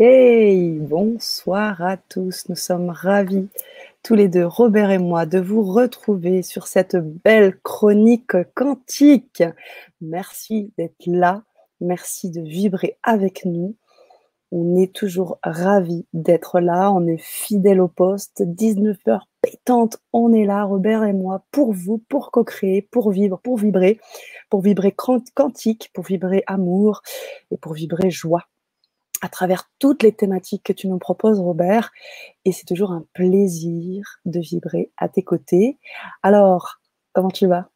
Hey, bonsoir à tous. Nous sommes ravis, tous les deux, Robert et moi, de vous retrouver sur cette belle chronique quantique. Merci d'être là. Merci de vibrer avec nous. On est toujours ravis d'être là. On est fidèles au poste. 19 heures pétantes. On est là, Robert et moi, pour vous, pour co-créer, pour vivre, pour vibrer, pour vibrer quantique, pour vibrer amour et pour vibrer joie à travers toutes les thématiques que tu nous proposes, Robert. Et c'est toujours un plaisir de vibrer à tes côtés. Alors, comment tu vas?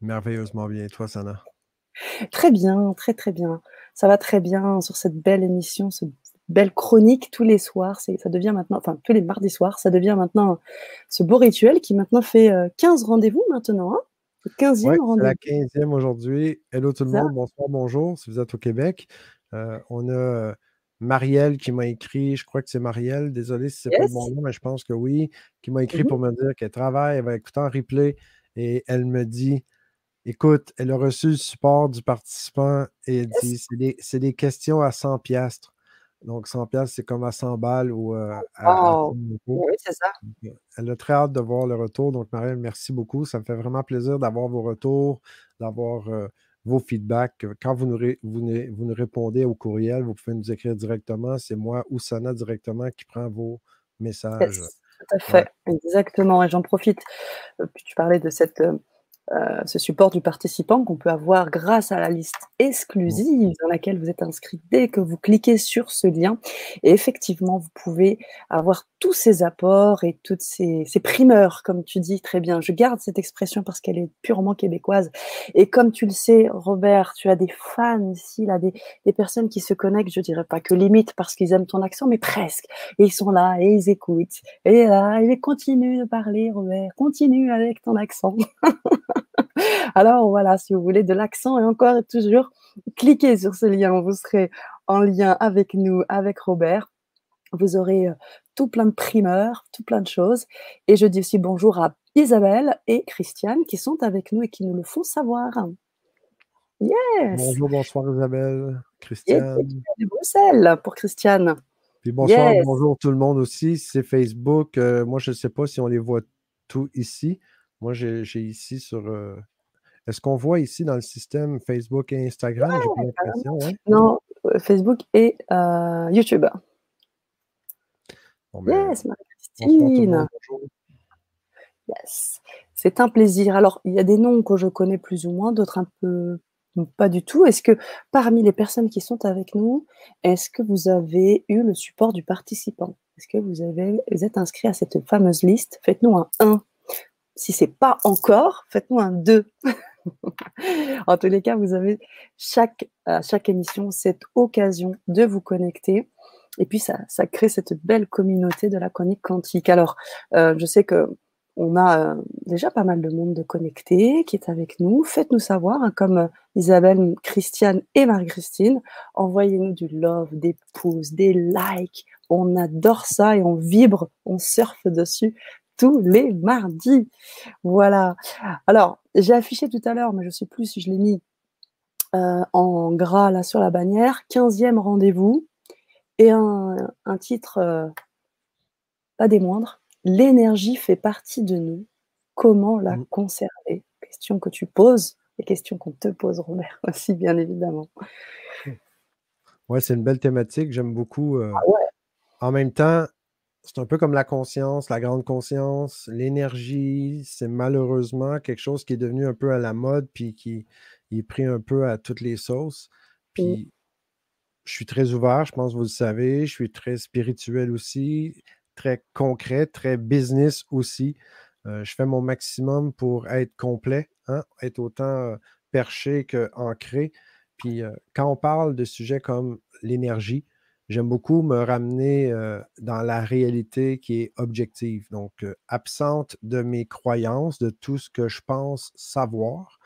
Merveilleusement bien. Et toi, Sana? Très bien, très très bien. Ça va très bien sur cette belle émission, cette belle chronique tous les soirs. Ça devient maintenant, enfin tous les mardis soirs, ça devient maintenant ce beau rituel qui maintenant fait 15 euh, rendez-vous maintenant. Hein? 15e rendez-vous. La 15e aujourd'hui. Hello tout le monde, bonsoir, bonjour, si vous êtes au Québec. Euh, on a Marielle qui m'a écrit, je crois que c'est Marielle, désolé si c'est pas mon nom, mais je pense que oui, qui m'a écrit mmh pour me dire qu'elle travaille, elle va écouter en replay et elle me dit écoute, elle a reçu le support du participant et elle dit c'est des, questions à 100 piastres. Donc 100 piastres, c'est comme à 100 balles ou à, Oui, c'est ça. Elle a très hâte de voir le retour. Donc, Marielle, merci beaucoup. Ça me fait vraiment plaisir d'avoir vos retours, d'avoir vos feedbacks. Quand vous nous, vous, nous, répondez au courriel, vous pouvez nous écrire directement. C'est moi ou Sana directement qui prend vos messages. tout à fait, exactement. Et j'en profite, euh, tu parlais de cette euh, ce support du participant qu'on peut avoir grâce à la liste exclusive dans laquelle vous êtes inscrit dès que vous cliquez sur ce lien. Et effectivement, vous pouvez avoir tous ces apports et toutes ces, primeurs, comme tu dis très bien. Je garde cette expression parce qu'elle est purement québécoise. Et comme tu le sais, Robert, tu as des fans ici, là, des, des personnes qui se connectent, je dirais pas que limite parce qu'ils aiment ton accent, mais presque. Et ils sont là et ils écoutent. Et là, ils continuent de parler, Robert. Continue avec ton accent. Alors voilà, si vous voulez de l'accent et encore et toujours, cliquez sur ce lien. Vous serez en lien avec nous, avec Robert. Vous aurez euh, tout plein de primeurs, tout plein de choses. Et je dis aussi bonjour à Isabelle et Christiane qui sont avec nous et qui nous le font savoir. Yes. Bonjour, bonsoir Isabelle, Christiane. de Bruxelles pour Christiane. Puis bonsoir, bonjour tout le monde aussi. C'est Facebook. Euh, moi, je ne sais pas si on les voit tous ici. Moi, j'ai ici sur. Euh, est-ce qu'on voit ici dans le système Facebook et Instagram? Non, euh, Facebook et euh, YouTube. Ben, yes, Marie-Christine. Yes. C'est un plaisir. Alors, il y a des noms que je connais plus ou moins, d'autres un peu pas du tout. Est-ce que parmi les personnes qui sont avec nous, est-ce que vous avez eu le support du participant? Est-ce que vous, avez, vous êtes inscrit à cette fameuse liste? Faites-nous un 1 si c'est pas encore, faites-nous un 2. en tous les cas, vous avez chaque, à chaque émission cette occasion de vous connecter. Et puis, ça, ça crée cette belle communauté de la chronique quantique. Alors, euh, je sais que on a euh, déjà pas mal de monde de connectés qui est avec nous. Faites-nous savoir, hein, comme euh, Isabelle, Christiane et Marie-Christine. Envoyez-nous du love, des pouces, des likes. On adore ça et on vibre, on surfe dessus tous les mardis. Voilà. Alors, j'ai affiché tout à l'heure, mais je ne sais plus si je l'ai mis euh, en gras là sur la bannière, 15e rendez-vous, et un, titre euh, pas des moindres, L'énergie fait partie de nous, comment la mmh. conserver? Question que tu poses et question qu'on te pose, Robert, aussi, bien évidemment. Ouais, c'est une belle thématique, j'aime beaucoup. Euh, ah ouais. En même temps, c'est un peu comme la conscience, la grande conscience, l'énergie, c'est malheureusement quelque chose qui est devenu un peu à la mode, puis qui est pris un peu à toutes les sauces. Puis je suis très ouvert, je pense que vous le savez, je suis très spirituel aussi, très concret, très business aussi. Euh, je fais mon maximum pour être complet, hein, être autant perché qu'ancré. Puis euh, quand on parle de sujets comme l'énergie, j'aime beaucoup me ramener dans la réalité qui est objective, donc absente de mes croyances, de tout ce que je pense savoir.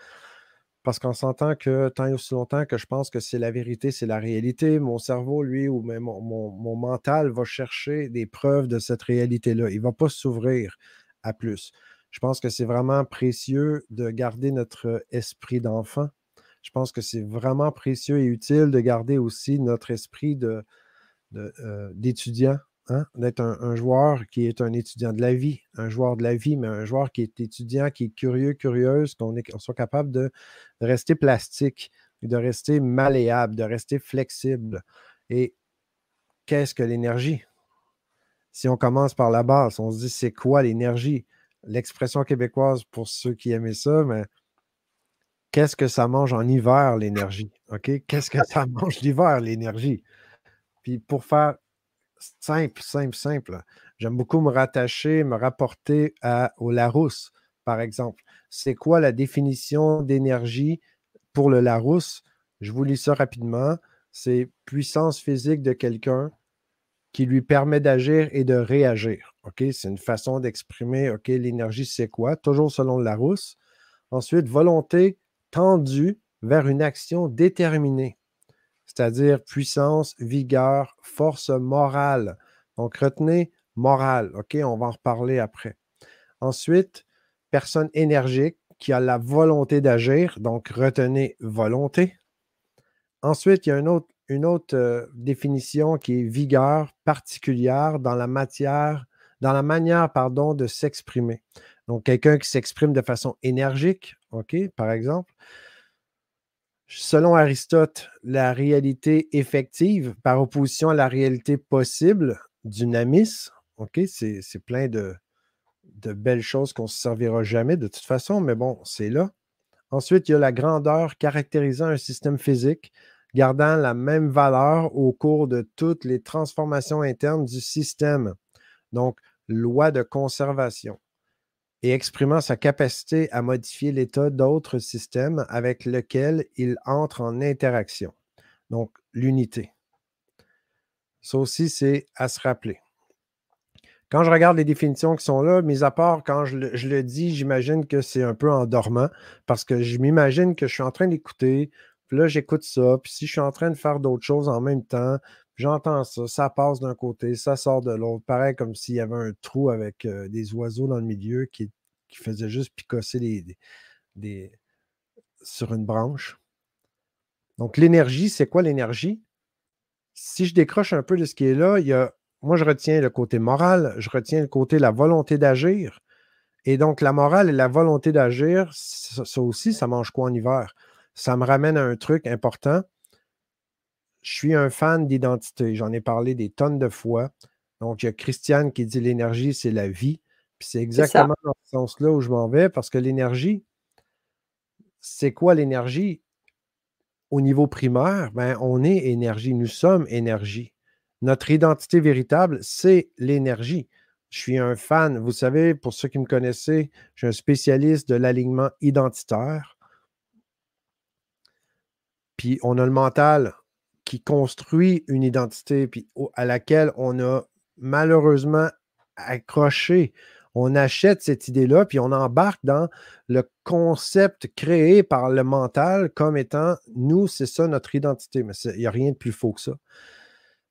Parce qu'on s'entend que tant et aussi longtemps que je pense que c'est la vérité, c'est la réalité, mon cerveau, lui, ou même mon, mental va chercher des preuves de cette réalité-là. Il ne va pas s'ouvrir à plus. Je pense que c'est vraiment précieux de garder notre esprit d'enfant. Je pense que c'est vraiment précieux et utile de garder aussi notre esprit de, d'étudiant, hein, d'être un, joueur qui est un étudiant de la vie, un joueur de la vie, mais un joueur qui est étudiant, qui est curieux, curieuse, qu'on soit capable de, rester plastique, de rester malléable, de rester flexible. Et qu'est-ce que l'énergie? Si on commence par la base, on se dit c'est quoi l'énergie? L'expression québécoise, pour ceux qui aimaient ça, mais qu'est-ce que ça mange en hiver, l'énergie? Qu'est-ce que ça mange l'hiver, l'énergie? Puis pour faire simple, simple, simple, j'aime beaucoup me rattacher, me rapporter à, au Larousse, par exemple. C'est quoi la définition d'énergie pour le Larousse? Je vous lis ça rapidement. C'est puissance physique de quelqu'un qui lui permet d'agir et de réagir. C'est une façon d'exprimer, OK, l'énergie, c'est quoi? Toujours selon le Larousse. Ensuite, volonté tendue vers une action déterminée c'est-à-dire puissance, vigueur, force morale. Donc, retenez morale. OK, on va en reparler après. Ensuite, personne énergique qui a la volonté d'agir. Donc, retenez volonté. Ensuite, il y a une autre, euh, définition qui est vigueur particulière dans la matière, dans la manière, pardon, de s'exprimer. Donc, quelqu'un qui s'exprime de façon énergique, OK, par exemple. Selon Aristote, la réalité effective, par opposition à la réalité possible, dynamis, OK, c'est plein de, de belles choses qu'on ne se servira jamais de toute façon, mais bon, c'est là. Ensuite, il y a la grandeur caractérisant un système physique, gardant la même valeur au cours de toutes les transformations internes du système. Donc, loi de conservation et exprimant sa capacité à modifier l'état d'autres systèmes avec lesquels il entre en interaction. Donc, l'unité. Ça aussi, c'est à se rappeler. Quand je regarde les définitions qui sont là, mis à part quand je le, dis, j'imagine que c'est un peu endormant parce que je m'imagine que je suis en train d'écouter, puis là, j'écoute ça, puis si je suis en train de faire d'autres choses en même temps, j'entends ça, ça passe d'un côté, ça sort de l'autre. Pareil comme s'il y avait un trou avec euh, des oiseaux dans le milieu qui, qui faisait juste picosser sur une branche. Donc, l'énergie, c'est quoi l'énergie? Si je décroche un peu de ce qui est là, moi, je retiens le côté moral, je retiens le côté la volonté d'agir. Et donc, la morale et la volonté d'agir, ça aussi, ça mange quoi en hiver? Ça me ramène à un truc important je suis un fan d'identité. J'en ai parlé des tonnes de fois. Donc, il y a Christiane qui dit l'énergie, c'est la vie. Puis c'est exactement dans ce sens-là où je m'en vais parce que l'énergie, c'est quoi l'énergie? Au niveau primaire, ben, on est énergie. Nous sommes énergie. Notre identité véritable, c'est l'énergie. Je suis un fan. Vous savez, pour ceux qui me connaissaient, je suis un spécialiste de l'alignement identitaire. Puis on a le mental qui construit une identité puis à laquelle on a malheureusement accroché. On achète cette idée-là, puis on embarque dans le concept créé par le mental comme étant nous, c'est ça notre identité. Mais il n'y a rien de plus faux que ça.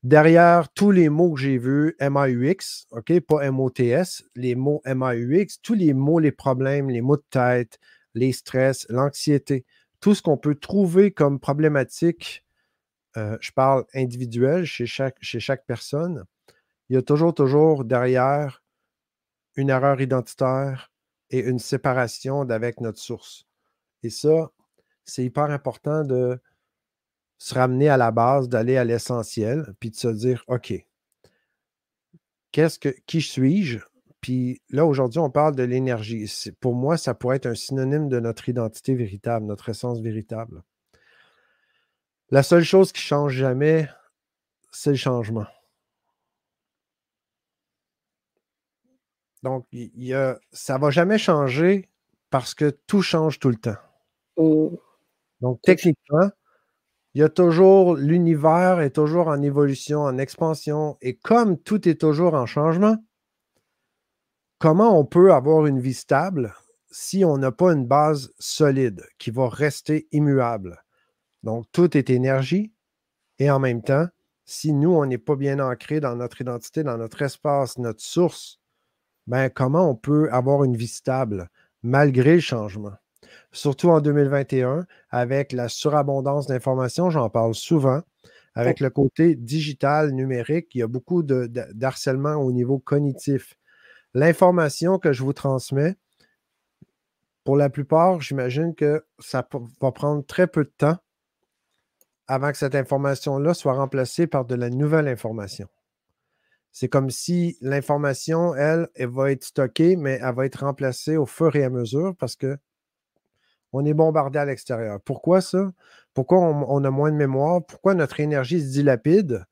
Derrière tous les mots que j'ai vus, MAUX, OK, pas MOTS, les mots MAUX, tous les mots, les problèmes, les mots de tête, les stress, l'anxiété, tout ce qu'on peut trouver comme problématique je parle individuel chez chaque, chez chaque personne, il y a toujours, toujours derrière une erreur identitaire et une séparation d'avec notre source. Et ça, c'est hyper important de se ramener à la base, d'aller à l'essentiel, puis de se dire, OK, que, qui suis-je? Puis là, aujourd'hui, on parle de l'énergie. Pour moi, ça pourrait être un synonyme de notre identité véritable, notre essence véritable. La seule chose qui ne change jamais, c'est le changement. Donc, y a, ça ne va jamais changer parce que tout change tout le temps. Oh. Donc, techniquement, il y a toujours l'univers est toujours en évolution, en expansion. Et comme tout est toujours en changement, comment on peut avoir une vie stable si on n'a pas une base solide qui va rester immuable? Donc, tout est énergie. Et en même temps, si nous, on n'est pas bien ancré dans notre identité, dans notre espace, notre source, ben, comment on peut avoir une vie stable malgré le changement? Surtout en 2021, avec la surabondance d'informations, j'en parle souvent, Avec le côté digital, numérique, il y a beaucoup d'harcèlement au niveau cognitif. L'information que je vous transmets, pour la plupart, j'imagine que ça va prendre très peu de temps avant que cette information-là soit remplacée par de la nouvelle information. C'est comme si l'information, elle, elle va être stockée, mais elle va être remplacée au fur et à mesure parce que on est bombardé à l'extérieur. Pourquoi ça? Pourquoi on, a moins de mémoire? Pourquoi notre énergie se dilapide?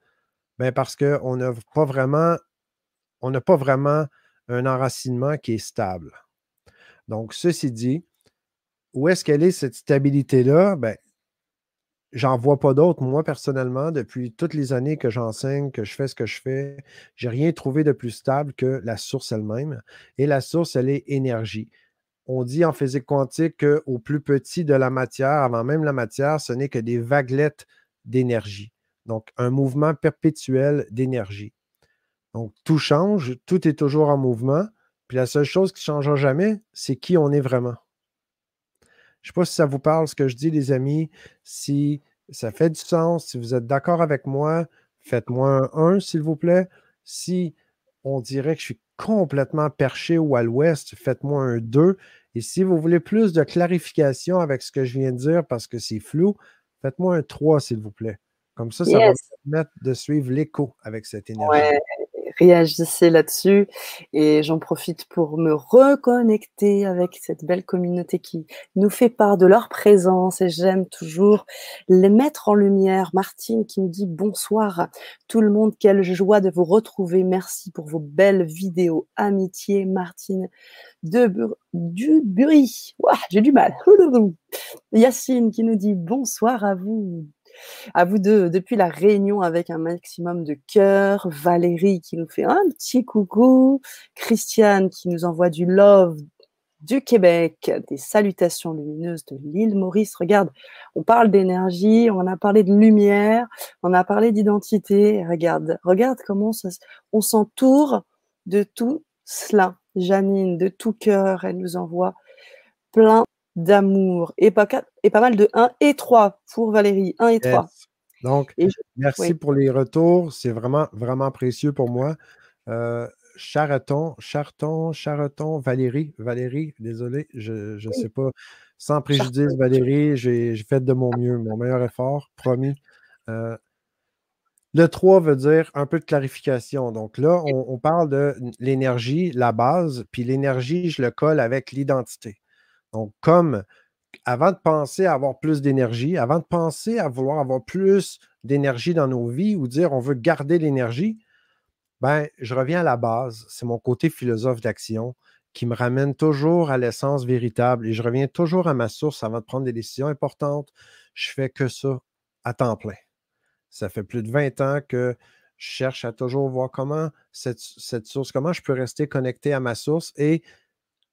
Ben parce qu'on n'a pas vraiment, on n'a pas vraiment un enracinement qui est stable. Donc, ceci dit, où est-ce qu'elle est cette stabilité-là? J'en vois pas d'autres. Moi, personnellement, depuis toutes les années que j'enseigne, que je fais ce que je fais, j'ai rien trouvé de plus stable que la source elle-même. Et la source, elle est énergie on dit en physique quantique qu'au plus petit de la matière, avant même la matière, ce n'est que des vaguelettes d'énergie. Donc, un mouvement perpétuel d'énergie. Donc, tout change, tout est toujours en mouvement. Puis la seule chose qui ne changera jamais, c'est qui on est vraiment. Je ne sais pas si ça vous parle ce que je dis, les amis. Si ça fait du sens, si vous êtes d'accord avec moi, faites-moi un 1, s'il vous plaît. Si on dirait que je suis complètement perché ou à l'ouest, faites-moi un 2. Et si vous voulez plus de clarification avec ce que je viens de dire parce que c'est flou, faites-moi un 3, s'il vous plaît. Comme ça, ça va me permettre de suivre l'écho avec cette énergie réagissez là-dessus. Et j'en profite pour me reconnecter avec cette belle communauté qui nous fait part de leur présence. Et j'aime toujours les mettre en lumière. Martine qui me dit bonsoir tout le monde. Quelle joie de vous retrouver. Merci pour vos belles vidéos. Amitié, Martine de du Bury. J'ai du mal. Yacine qui nous dit bonsoir à vous. À vous deux, depuis la réunion avec un maximum de cœur. Valérie qui nous fait un petit coucou. Christiane qui nous envoie du love du Québec, des salutations lumineuses de l'île Maurice. Regarde, on parle d'énergie, on a parlé de lumière, on a parlé d'identité. Regarde, regarde comment on s'entoure de tout cela. Janine, de tout cœur, elle nous envoie plein d'amour et pas, et pas mal de 1 et 3 pour Valérie. 1 et 3. Donc, merci pour les retours. C'est vraiment, vraiment précieux pour moi. Euh, Charaton, Charton, Charaton, Valérie, Valérie, désolé, je ne sais pas. Sans préjudice, Valérie, j'ai fait de mon mieux, mon meilleur effort, promis. Euh, le 3 veut dire un peu de clarification. Donc là, on parle de l'énergie, la base, puis l'énergie, je le colle avec l'identité. Donc, comme avant de penser à avoir plus d'énergie, avant de penser à vouloir avoir plus d'énergie dans nos vies ou dire on veut garder l'énergie, ben, je reviens à la base. C'est mon côté philosophe d'action qui me ramène toujours à l'essence véritable et je reviens toujours à ma source avant de prendre des décisions importantes. Je fais que ça à temps plein. Ça fait plus de 20 ans que je cherche à toujours voir comment cette, cette source, comment je peux rester connecté à ma source et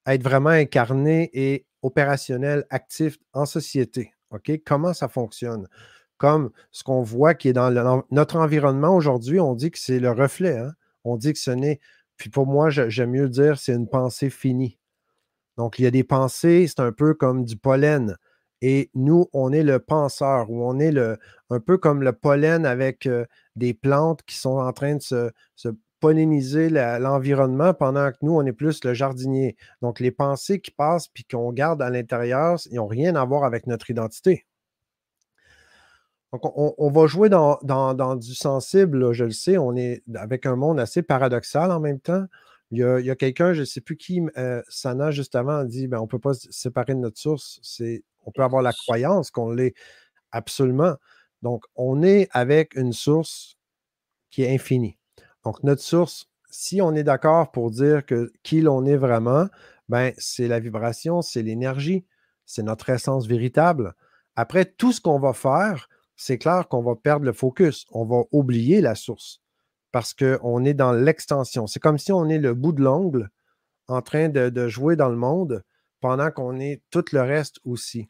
être vraiment incarné et opérationnel, actif en société. OK? Comment ça fonctionne? Comme ce qu'on voit qui est dans notre environnement aujourd'hui, on dit que c'est le reflet. Hein? On dit que ce n'est. Puis pour moi, j'aime mieux dire c'est une pensée finie. Donc, il y a des pensées, c'est un peu comme du pollen. Et nous, on est le penseur, ou on est le, un peu comme le pollen avec euh, des plantes qui sont en train de se, se polliniser l'environnement pendant que nous, on est plus le jardinier. Donc, les pensées qui passent puis qu'on garde à l'intérieur, ils n'ont rien à voir avec notre identité. Donc, on, va jouer dans, du sensible, je le sais, on est avec un monde assez paradoxal en même temps. Il y a, quelqu'un, je ne sais plus qui, euh, Sana, juste avant, a dit ben, on ne peut pas se séparer de notre source. On peut avoir la croyance qu'on l'est absolument. Donc, on est avec une source qui est infinie. Donc, notre source, si on est d'accord pour dire que qui l'on est vraiment, ben, c'est la vibration, c'est l'énergie, c'est notre essence véritable. Après, tout ce qu'on va faire, c'est clair qu'on va perdre le focus. On va oublier la source parce qu'on est dans l'extension. C'est comme si on est le bout de l'ongle en train de, de, jouer dans le monde pendant qu'on est tout le reste aussi.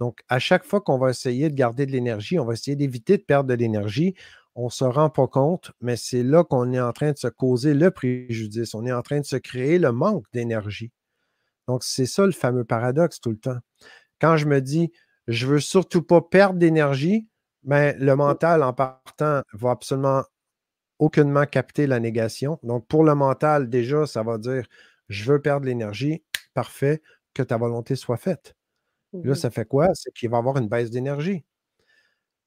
Donc, à chaque fois qu'on va essayer de garder de l'énergie, on va essayer d'éviter de perdre de l'énergie, on ne se rend pas compte, mais c'est là qu'on est en train de se causer le préjudice. On est en train de se créer le manque d'énergie. Donc, c'est ça le fameux paradoxe tout le temps. Quand je me dis, je veux surtout pas perdre d'énergie, Mais le mental, en partant, va absolument aucunement capter la négation. Donc, pour le mental, déjà, ça va dire je veux perdre l'énergie. Parfait, que ta volonté soit faite. Là, Mmh ça fait quoi? C'est qu'il va y avoir une baisse d'énergie.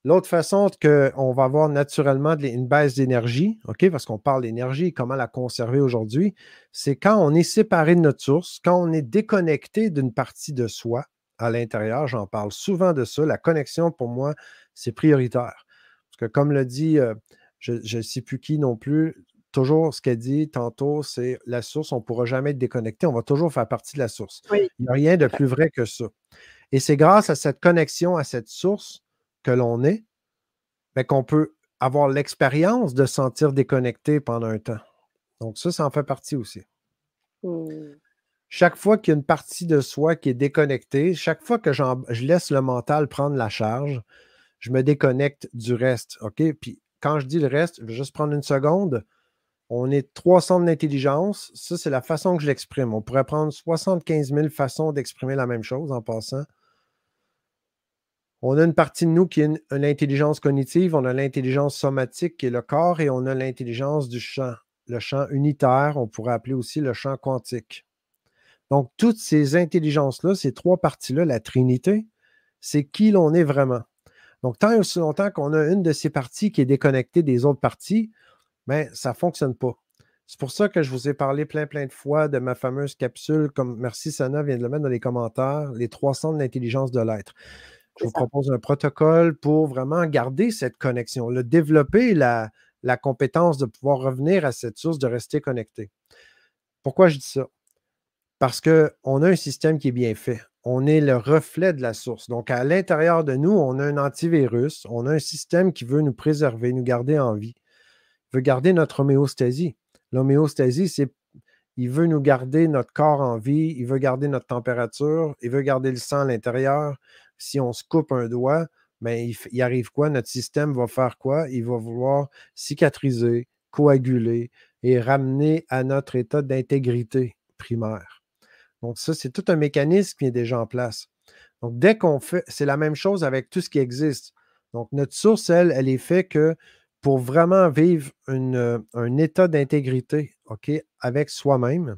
L'autre façon qu'on va avoir naturellement une baisse d'énergie, OK, parce qu'on parle d'énergie, comment la conserver aujourd'hui, c'est quand on est séparé de notre source, quand on est déconnecté d'une partie de soi à l'intérieur, j'en parle souvent de ça. La connexion, pour moi, c'est prioritaire. Parce que comme le dit, euh, je ne sais plus qui non plus, toujours ce qu'elle dit tantôt, c'est la source, on ne pourra jamais être déconnecté, on va toujours faire partie de la source. Il n'y a rien de plus vrai que ça. Et c'est grâce à cette connexion, à cette source que l'on est, ben, qu'on peut avoir l'expérience de sentir déconnecté pendant un temps. Donc ça, ça en fait partie aussi. Mmh. Chaque fois qu'il y a une partie de soi qui est déconnectée, chaque fois que je laisse le mental prendre la charge, je me déconnecte du reste. OK? Puis quand je dis le reste, je vais juste prendre une seconde. On est trois centres d'intelligence. Ça, c'est la façon que je l'exprime. On pourrait prendre 75 000 façons d'exprimer la même chose en passant. On a une partie de nous qui est l'intelligence cognitive, on a l'intelligence somatique qui est le corps et on a l'intelligence du champ, le champ unitaire, on pourrait appeler aussi le champ quantique. Donc, toutes ces intelligences-là, ces trois parties-là, la Trinité, c'est qui l'on est vraiment. Donc, tant et aussi longtemps qu'on a une de ces parties qui est déconnectée des autres parties, ben, ça ne fonctionne pas. C'est pour ça que je vous ai parlé plein, plein de fois de ma fameuse capsule, comme merci Sana vient de le mettre dans les commentaires, les trois centres d'intelligence de l'être. Je vous propose un protocole pour vraiment garder cette connexion, le développer la, la compétence de pouvoir revenir à cette source, de rester connecté. Pourquoi je dis ça? Parce qu'on a un système qui est bien fait. On est le reflet de la source. Donc, à l'intérieur de nous, on a un antivirus, on a un système qui veut nous préserver, nous garder en vie, il veut garder notre homéostasie. L'homéostasie, c'est il veut nous garder notre corps en vie, il veut garder notre température, il veut garder le sang à l'intérieur, si on se coupe un doigt, ben, il, arrive quoi? Notre système va faire quoi? Il va vouloir cicatriser, coaguler et ramener à notre état d'intégrité primaire. Donc, ça, c'est tout un mécanisme qui est déjà en place. Donc, dès qu'on fait, c'est la même chose avec tout ce qui existe. Donc, notre source, elle, elle est faite que pour vraiment vivre un état d'intégrité, avec soi-même,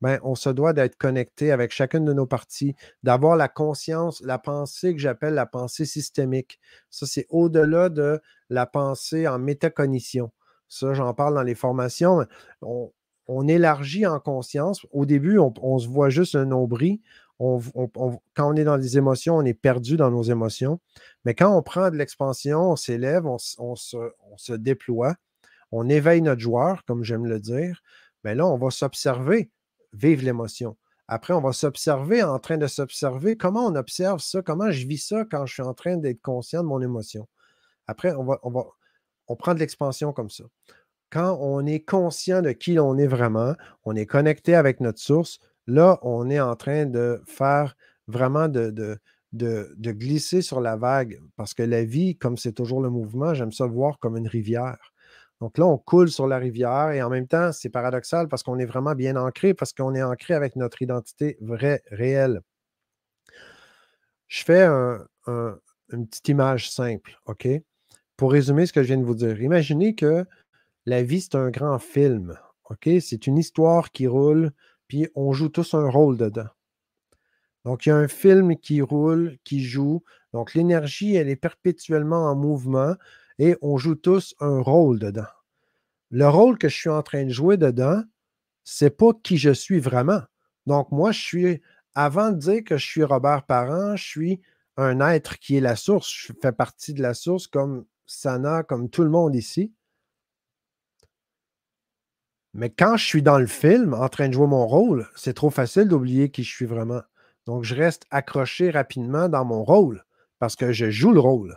ben, on se doit d'être connecté avec chacune de nos parties, d'avoir la conscience, la pensée que j'appelle la pensée systémique. Ça, c'est au-delà de la pensée en métacognition. Ça, j'en parle dans les formations. On, élargit en conscience. Au début, on, se voit juste un nombril. quand on est dans les émotions, on est perdu dans nos émotions. Mais quand on prend de l'expansion, on s'élève, on, se, on, se, déploie, on éveille notre joueur, comme j'aime le dire. Mais là, on va s'observer vivre l'émotion. Après, on va s'observer en train de s'observer. Comment on observe ça? Comment je vis ça quand je suis en train d'être conscient de mon émotion? Après, on va, on prend de l'expansion comme ça. Quand on est conscient de qui l'on est vraiment, on est connecté avec notre source, là, on est en train de faire vraiment de, de glisser sur la vague. Parce que la vie, comme c'est toujours le mouvement, j'aime ça le voir comme une rivière. Donc là, on coule sur la rivière et en même temps, c'est paradoxal parce qu'on est vraiment bien ancré, parce qu'on est ancré avec notre identité vraie, réelle. Je fais une petite image simple, OK? Pour résumer ce que je viens de vous dire. Imaginez que la vie, c'est un grand film, OK? C'est une histoire qui roule, puis on joue tous un rôle dedans. Donc, il y a un film qui roule, qui joue. Donc, l'énergie, elle est perpétuellement en mouvement et on joue tous un rôle dedans. Le rôle que je suis en train de jouer dedans, c'est pas qui je suis vraiment. Donc, moi, je suis, avant de dire que je suis Robert Parent, je suis un être qui est la source. Je fais partie de la source comme Sana, comme tout le monde ici. Mais quand je suis dans le film, en train de jouer mon rôle, c'est trop facile d'oublier qui je suis vraiment. Donc, je reste accroché rapidement dans mon rôle parce que je joue le rôle.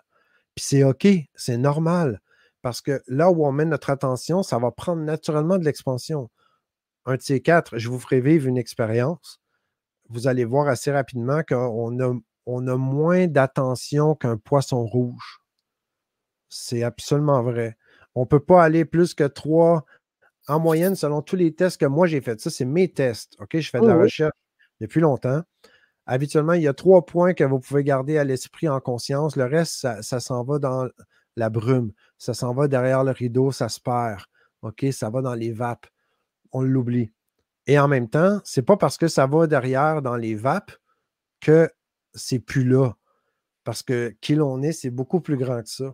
Puis c'est OK, c'est normal. Parce que là où on met notre attention, ça va prendre naturellement de l'expansion. Un de ces quatre, je vous ferai vivre une expérience. Vous allez voir assez rapidement qu'on a, on a moins d'attention qu'un poisson rouge. C'est absolument vrai. On ne peut pas aller plus que trois en moyenne selon tous les tests que moi j'ai faits. Ça, c'est mes tests. OK? Je fais de la recherche depuis longtemps. Habituellement, il y a trois points que vous pouvez garder à l'esprit en conscience. Le reste, ça, s'en va dans la brume. Ça s'en va derrière le rideau, ça se perd. OK? Ça va dans les vapes. On l'oublie. Et en même temps, c'est pas parce que ça va derrière dans les vapes que c'est plus là. Parce que qui l'on est, c'est beaucoup plus grand que ça.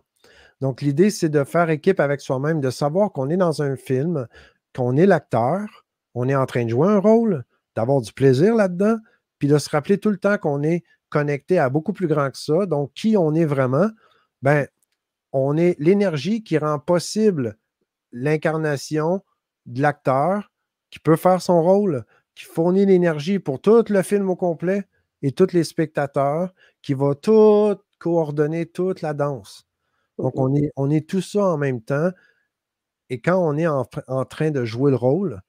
Donc, l'idée, c'est de faire équipe avec soi-même, de savoir qu'on est dans un film, qu'on est l'acteur, on est en train de jouer un rôle, d'avoir du plaisir là-dedans, puis de se rappeler tout le temps qu'on est connecté à beaucoup plus grand que ça. Donc, qui on est vraiment? Ben, on est l'énergie qui rend possible l'incarnation de l'acteur qui peut faire son rôle, qui fournit l'énergie pour tout le film au complet et tous les spectateurs, qui va tout coordonner toute la danse. Donc, on est, on est tout ça en même temps. Et quand on est en, train de jouer le rôle,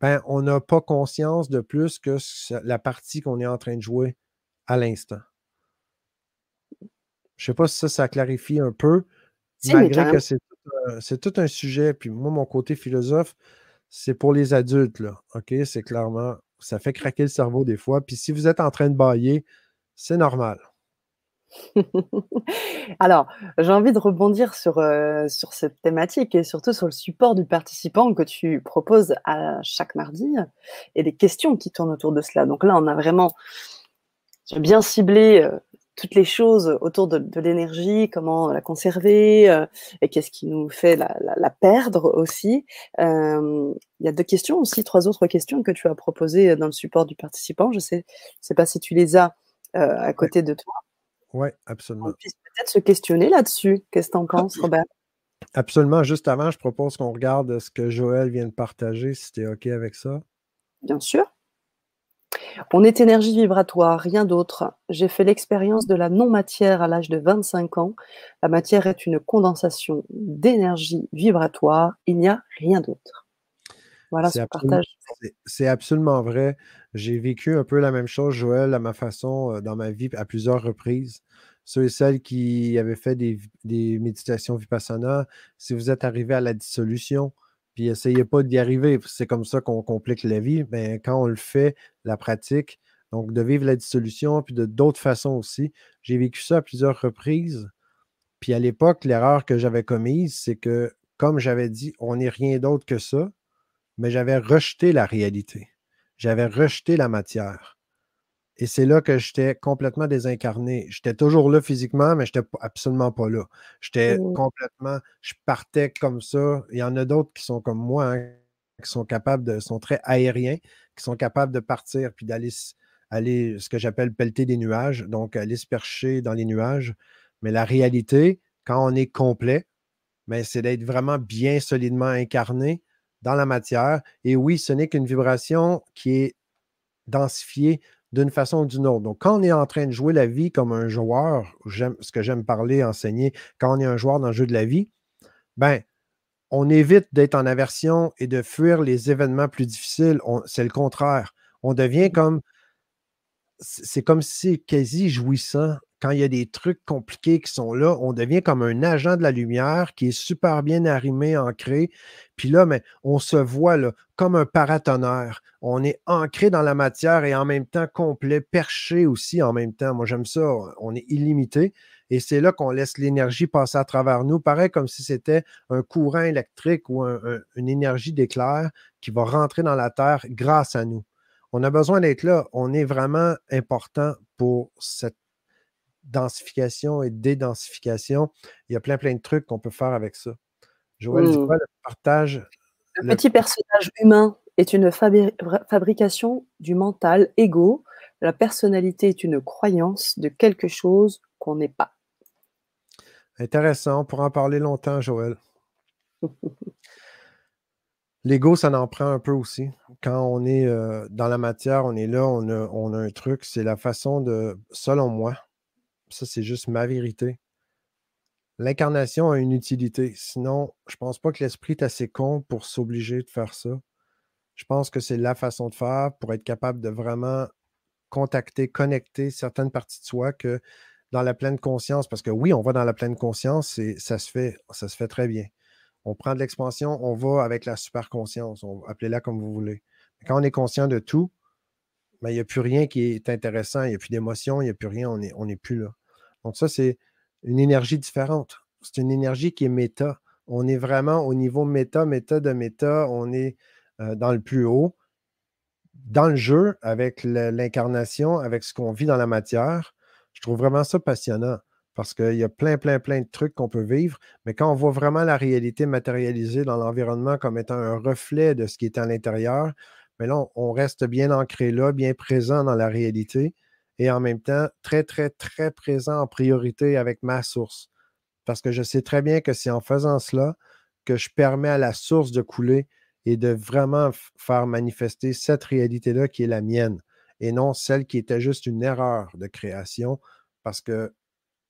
ben, on n'a pas conscience de plus que la partie qu'on est en train de jouer à l'instant. Je ne sais pas si ça, ça clarifie un peu, malgré que c'est tout, un sujet. Puis moi, mon côté philosophe, c'est pour les adultes, là. OK? C'est clairement, ça fait craquer le cerveau des fois. Puis si vous êtes en train de bailler, c'est normal. Alors, j'ai envie de rebondir sur, euh, sur cette thématique et surtout sur le support du participant que tu proposes à chaque mardi et les questions qui tournent autour de cela. Donc là, on a vraiment bien ciblé euh, toutes les choses autour de, l'énergie, comment la conserver euh, et qu'est-ce qui nous fait la, perdre aussi. il y a deux questions aussi, trois autres questions que tu as proposées dans le support du participant. Je ne sais, sais pas si tu les as à côté de toi. Oui, absolument. On puisse peut-être se questionner là-dessus. Qu'est-ce que tu en penses, Robert? Absolument. Juste avant, je propose qu'on regarde ce que Joël vient de partager, si tu es OK avec ça. Bien sûr. On est énergie vibratoire, rien d'autre. J'ai fait l'expérience de la non-matière à l'âge de 25 ans. La matière est une condensation d'énergie vibratoire. Il n'y a rien d'autre. Voilà ce partage. C'est absolument vrai. J'ai vécu un peu la même chose, Joël, à ma façon, dans ma vie, à plusieurs reprises. Ceux et celles qui avaient fait des, méditations vipassana, si vous êtes arrivé à la dissolution, puis essayez pas d'y arriver, c'est comme ça qu'on complique la vie, mais quand on le fait, la pratique, donc de vivre la dissolution, puis de d'autres façons aussi, j'ai vécu ça à plusieurs reprises. Puis à l'époque, l'erreur que j'avais commise, c'est que, comme j'avais dit, on n'est rien d'autre que ça, mais j'avais rejeté la réalité. J'avais rejeté la matière. Et c'est là que j'étais complètement désincarné. J'étais toujours là physiquement, mais je n'étais absolument pas là. J'étais mmh. complètement, je partais comme ça. Il y en a d'autres qui sont comme moi, hein, qui sont capables de, sont très aériens, qui sont capables de partir puis d'aller aller, ce que j'appelle pelleter des nuages, donc aller se percher dans les nuages. Mais la réalité, quand on est complet, mais c'est d'être vraiment bien solidement incarné dans la matière. Et oui, ce n'est qu'une vibration qui est densifiée d'une façon ou d'une autre. Donc, quand on est en train de jouer la vie comme un joueur, ce que j'aime parler, enseigner, quand on est un joueur dans le jeu de la vie, ben, on évite d'être en aversion et de fuir les événements plus difficiles. C'est le contraire. On devient mmh. comme. C'est comme si c'est quasi jouissant quand il y a des trucs compliqués qui sont là, on devient comme un agent de la lumière qui est super bien arrimé, ancré. Puis là, on se voit comme un paratonnerre. On est ancré dans la matière et en même temps complet, perché aussi en même temps. Moi, j'aime ça. On est illimité. Et c'est là qu'on laisse l'énergie passer à travers nous, pareil comme si c'était un courant électrique ou une énergie d'éclair qui va rentrer dans la Terre grâce à nous. On a besoin d'être là. On est vraiment important pour cette densification et dédensification. Il y a plein, plein de trucs qu'on peut faire avec ça. Joël, mmh. le partage? Le, petit personnage humain est une fabrication du mental ego. La personnalité est une croyance de quelque chose qu'on n'est pas. Intéressant, on pourra en parler longtemps, Joël. L'ego, ça en prend un peu aussi. Quand on est euh, dans la matière, on est là, on a, on a un truc. C'est la façon de, selon moi, ça, c'est juste ma vérité. L'incarnation a une utilité. Sinon, je ne pense pas que l'esprit est assez con pour s'obliger de faire ça. Je pense que c'est la façon de faire pour être capable de vraiment contacter, connecter certaines parties de soi que dans la pleine conscience, parce que oui, on va dans la pleine conscience et ça se fait, ça se fait très bien. On prend de l'expansion, on va avec la super conscience, appelez-la comme vous voulez. Quand on est conscient de tout, mais il n'y a plus rien qui est intéressant, il n'y a plus d'émotion, il n'y a plus rien, on n'est on plus là. Donc, ça, c'est une énergie différente. C'est une énergie qui est méta. On est vraiment au niveau méta, méta de méta. On est euh, dans le plus haut, dans le jeu, avec l'incarnation, avec ce qu'on vit dans la matière. Je trouve vraiment ça passionnant parce qu'il y a plein, plein, plein de trucs qu'on peut vivre. Mais quand on voit vraiment la réalité matérialisée dans l'environnement comme étant un reflet de ce qui est à l'intérieur, mais là, on reste bien ancré là, bien présent dans la réalité et en même temps très, très, très présent en priorité avec ma source. Parce que je sais très bien que c'est en faisant cela que je permets à la source de couler et de vraiment faire manifester cette réalité-là qui est la mienne et non celle qui était juste une erreur de création parce que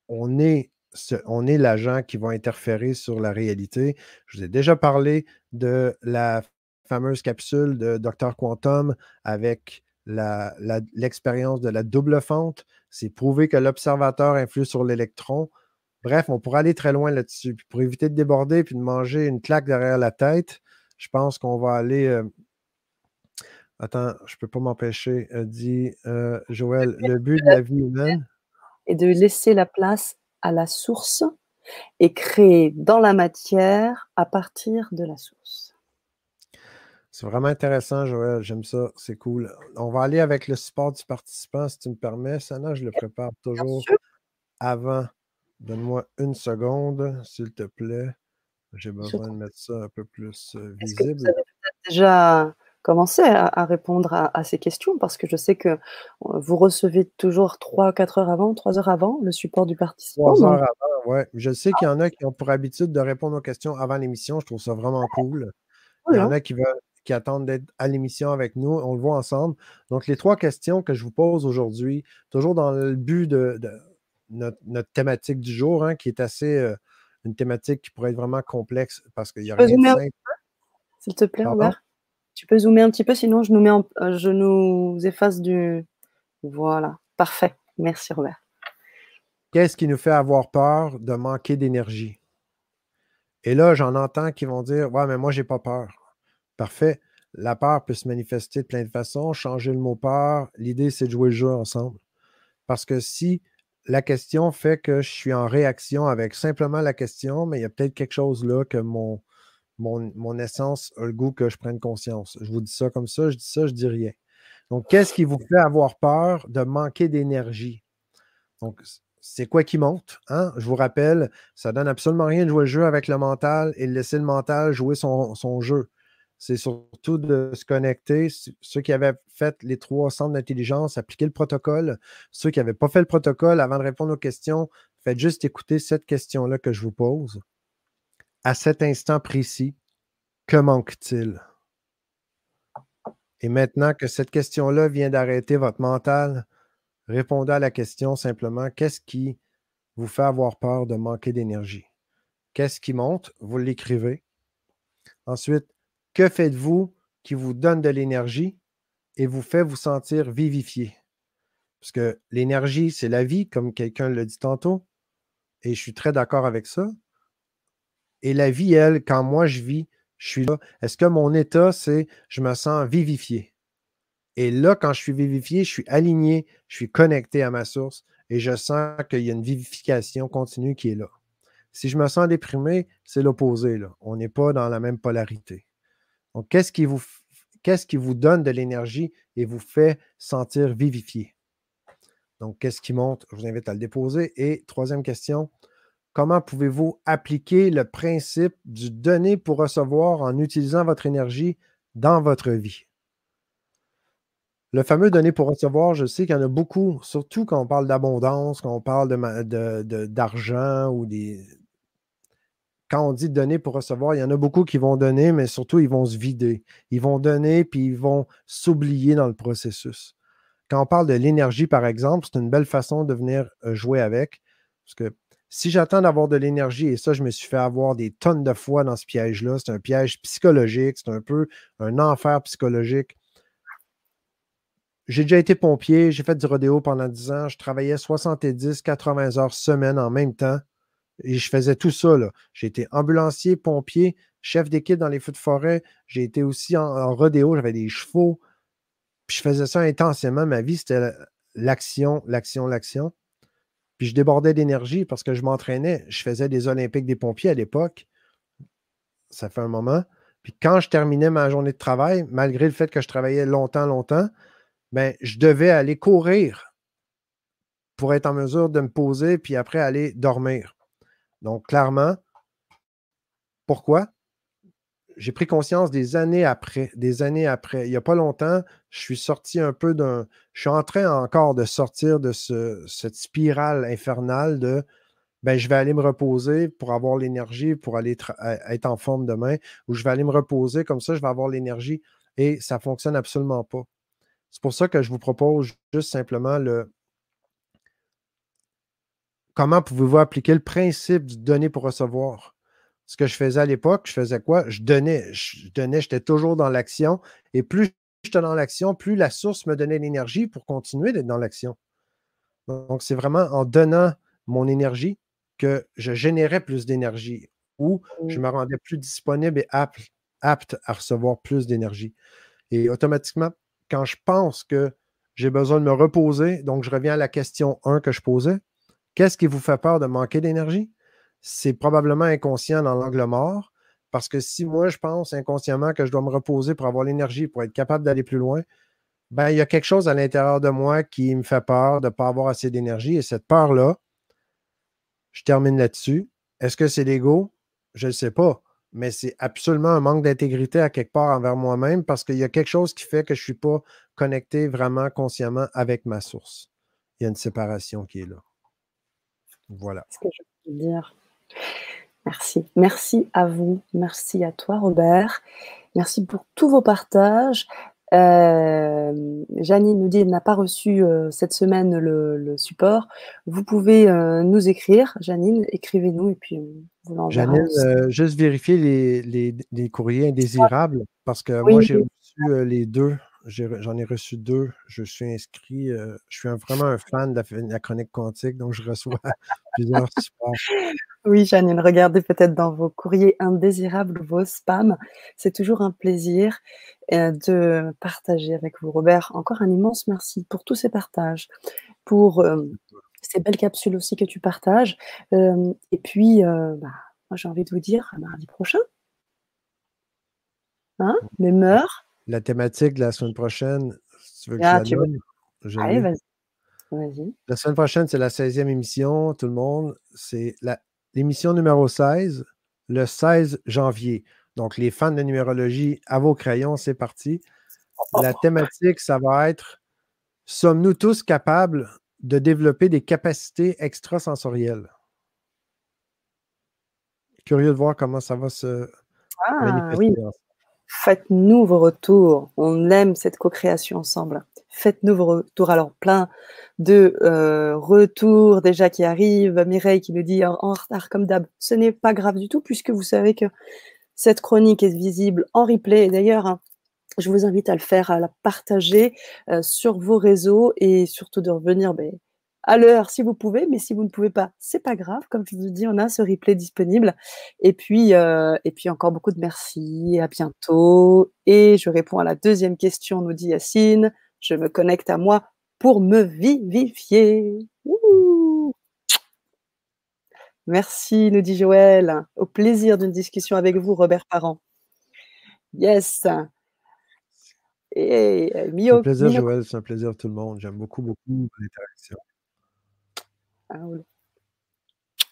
on est, on est l'agent qui va interférer sur la réalité. Je vous ai déjà parlé de la fameuse capsule de Dr. Quantum avec l'expérience de la double fente. C'est prouvé que l'observateur influe sur l'électron. Bref, on pourrait aller très loin là-dessus. pour éviter de déborder puis de manger une claque derrière la tête, je pense qu'on va aller. Euh, attends, je ne peux pas m'empêcher, euh, dit euh, Joël, le but de la vie humaine? Et de laisser la place à la source et créer dans la matière à partir de la source. C'est vraiment intéressant, Joël. J'aime ça. C'est cool. On va aller avec le support du participant, si tu me permets. Sana, je le prépare toujours avant. Donne-moi une seconde, s'il te plaît. J'ai besoin de mettre ça un peu plus euh, visible. vous avez déjà commencé à, répondre à, ces questions? Parce que je sais que euh, vous recevez toujours 3-4 heures avant, 3 heures avant le support du participant. 3 heures avant, oui. Je sais qu'il y en a qui ont pour habitude de répondre aux questions avant l'émission. Je trouve ça vraiment cool. Il y en a qui veulent qui attendent d'être à l'émission avec nous. On le voit ensemble. Donc, les trois questions que je vous pose aujourd'hui, toujours dans le but de, notre, thématique du jour, hein, qui est assez euh, une thématique qui pourrait être vraiment complexe parce qu'il y a rien de simple. S'il te plaît, Robert? Tu peux zoomer un petit peu, sinon je nous, mets euh, je nous efface du. Voilà, parfait. Merci, Robert. Qu'est-ce qui nous fait avoir peur de manquer d'énergie? Et là, j'en entends qui vont dire Ouais, mais moi, j'ai pas peur. Parfait. La peur peut se manifester de plein de façons. Changer le mot peur, l'idée, c'est de jouer le jeu ensemble. Parce que si la question fait que je suis en réaction avec simplement la question, mais il y a peut-être quelque chose là que mon, mon, essence a le goût que je prenne conscience. Je vous dis ça comme ça, je dis ça, je dis rien. Donc, qu'est-ce qui vous fait avoir peur de manquer d'énergie? Donc, c'est quoi qui monte? Hein? Je vous rappelle, ça donne absolument rien de jouer le jeu avec le mental et de laisser le mental jouer son, son jeu c'est surtout de se connecter. Ceux qui avaient fait les trois centres d'intelligence, appliquer le protocole. Ceux qui n'avaient pas fait le protocole, avant de répondre aux questions, faites juste écouter cette question-là que je vous pose. À cet instant précis, que manque-t-il? Et maintenant que cette question-là vient d'arrêter votre mental, répondez à la question simplement, qu'est-ce qui vous fait avoir peur de manquer d'énergie? Qu'est-ce qui monte? Vous l'écrivez. Ensuite, que faites-vous qui vous donne de l'énergie et vous fait vous sentir vivifié? Parce que l'énergie, c'est la vie, comme quelqu'un l'a dit tantôt. Et je suis très d'accord avec ça. Et la vie, elle, quand moi je vis, je suis là. Est-ce que mon état, c'est je me sens vivifié? Et là, quand je suis vivifié, je suis aligné, je suis connecté à ma source et je sens qu'il y a une vivification continue qui est là. Si je me sens déprimé, c'est l'opposé. On n'est pas dans la même polarité. Donc, qu'est-ce qui vous, donne de l'énergie et vous fait sentir vivifié? Donc, qu'est-ce qui monte? Je vous invite à le déposer. Et troisième question, comment pouvez-vous appliquer le principe du donner pour recevoir en utilisant votre énergie dans votre vie? Le fameux donner pour recevoir, je sais qu'il y en a beaucoup, surtout quand on parle d'abondance, quand on parle d'argent ou des, quand on dit donner pour recevoir, il y en a beaucoup qui vont donner, mais surtout, ils vont se vider. Ils vont donner, puis ils vont s'oublier dans le processus. Quand on parle de l'énergie, par exemple, c'est une belle façon de venir euh, jouer avec. Parce que si j'attends d'avoir de l'énergie, et ça, je me suis fait avoir des tonnes de fois dans ce piège-là, c'est un piège psychologique, c'est un peu un enfer psychologique. J'ai déjà été pompier, j'ai fait du rodéo pendant 10 ans, je travaillais 70, 80 heures semaine en même temps. Et je faisais tout ça. J'ai été ambulancier, pompier, chef d'équipe dans les feux de forêt. J'ai été aussi en, rodéo, j'avais des chevaux. Puis je faisais ça intensément. Ma vie, c'était l'action, l'action, l'action. Puis je débordais d'énergie parce que je m'entraînais. Je faisais des Olympiques des pompiers à l'époque. Ça fait un moment. Puis quand je terminais ma journée de travail, malgré le fait que je travaillais longtemps, longtemps, ben, je devais aller courir pour être en mesure de me poser, puis après aller dormir. Donc, clairement, pourquoi? J'ai pris conscience des années après, des années après. Il n'y a pas longtemps, je suis sorti un peu d'un. Je suis en train encore de sortir de cette spirale infernale de ben, je vais aller me reposer pour avoir l'énergie pour aller être en forme demain, ou je vais aller me reposer comme ça, je vais avoir l'énergie. Et ça ne fonctionne absolument pas. C'est pour ça que je vous propose juste simplement le, comment pouvez-vous appliquer le principe du donner pour recevoir? Ce que je faisais à l'époque, je faisais quoi? Je donnais, je donnais, j'étais toujours dans l'action. Et plus j'étais dans l'action, plus la source me donnait l'énergie pour continuer d'être dans l'action. Donc, c'est vraiment en donnant mon énergie que je générais plus d'énergie ou je mmh. me rendais plus disponible et apte, apte à recevoir plus d'énergie. Et automatiquement, quand je pense que j'ai besoin de me reposer, donc je reviens à la question 1 que je posais, Qu'est-ce qui vous fait peur de manquer d'énergie? C'est probablement inconscient dans l'angle mort, parce que si moi, je pense inconsciemment que je dois me reposer pour avoir l'énergie, pour être capable d'aller plus loin, ben, il y a quelque chose à l'intérieur de moi qui me fait peur de ne pas avoir assez d'énergie. Et cette peur-là, je termine là-dessus. Est-ce que c'est l'ego? Je ne sais pas. Mais c'est absolument un manque d'intégrité à quelque part envers moi-même parce qu'il y a quelque chose qui fait que je ne suis pas connecté vraiment consciemment avec ma source. Il y a une séparation qui est là. Voilà. Ce que je peux dire. Merci. Merci à vous. Merci à toi, Robert. Merci pour tous vos partages. Euh, Janine nous dit qu'elle n'a pas reçu euh, cette semaine le, support. Vous pouvez euh, nous écrire, Janine, écrivez-nous et puis vous l'enverrez. Janine, juste vérifier les, courriers indésirables parce que moi j'ai reçu les deux J'en ai, reçu deux. Je suis inscrit. Euh, je suis vraiment un fan de la, chronique quantique, donc je reçois plusieurs supports. Oui, Janine, regardez peut-être dans vos courriers indésirables, vos spams. C'est toujours un plaisir euh, de partager avec vous. Robert, encore un immense merci pour tous ces partages, pour euh, ces belles capsules aussi que tu partages. et puis, bah, j'ai envie de vous dire à mardi prochain. Hein? Même heure la thématique de la semaine prochaine, si tu veux que ah, je la donne. Allez, vas-y. la semaine prochaine, c'est la 16e émission, tout le monde. C'est l'émission numéro 16, le 16 janvier. Donc, les fans de numérologie, à vos crayons, c'est parti. La thématique, ça va être Sommes-nous tous capables de développer des capacités extrasensorielles? Curieux de voir comment ça va se ah, manifester. Oui. Faites-nous vos retours. On aime cette co-création ensemble. Faites-nous vos retours. Alors, plein de euh, retours déjà qui arrivent. Mireille qui nous dit en, retard comme d'hab. Ce n'est pas grave du tout puisque vous savez que cette chronique est visible en replay. D'ailleurs, hein, je vous invite à le faire, à la partager euh, sur vos réseaux et surtout de revenir ben, à l'heure si vous pouvez, mais si vous ne pouvez pas, c'est pas grave. Comme je vous dis, on a ce replay disponible. Et puis, euh, et puis encore beaucoup de merci. À bientôt. Et je réponds à la deuxième question, nous dit Yacine. Je me connecte à moi pour me vivifier. Merci, nous dit Joël. Au plaisir d'une discussion avec vous, Robert Parent. Yes. Et euh, C'est un plaisir, Joël. C'est un plaisir tout le monde. J'aime beaucoup, beaucoup l'interaction. Ah,